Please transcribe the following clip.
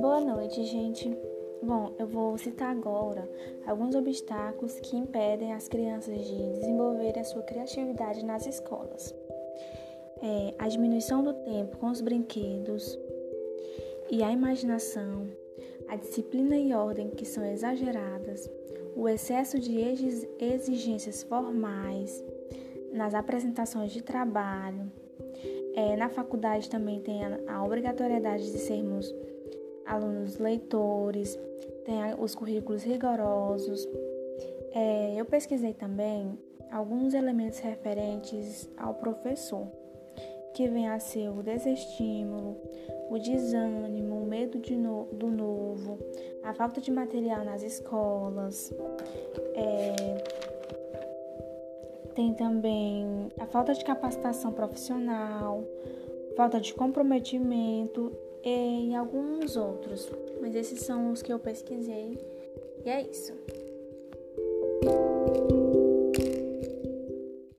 Boa noite, gente. Bom, eu vou citar agora alguns obstáculos que impedem as crianças de desenvolverem a sua criatividade nas escolas. É, a diminuição do tempo com os brinquedos e a imaginação, a disciplina e ordem que são exageradas, o excesso de exigências formais nas apresentações de trabalho. É, na faculdade também tem a, a obrigatoriedade de sermos alunos leitores, tem os currículos rigorosos. É, eu pesquisei também alguns elementos referentes ao professor, que vem a ser o desestímulo, o desânimo, o medo no, do novo, a falta de material nas escolas. É, tem também a falta de capacitação profissional, falta de comprometimento e alguns outros, mas esses são os que eu pesquisei e é isso.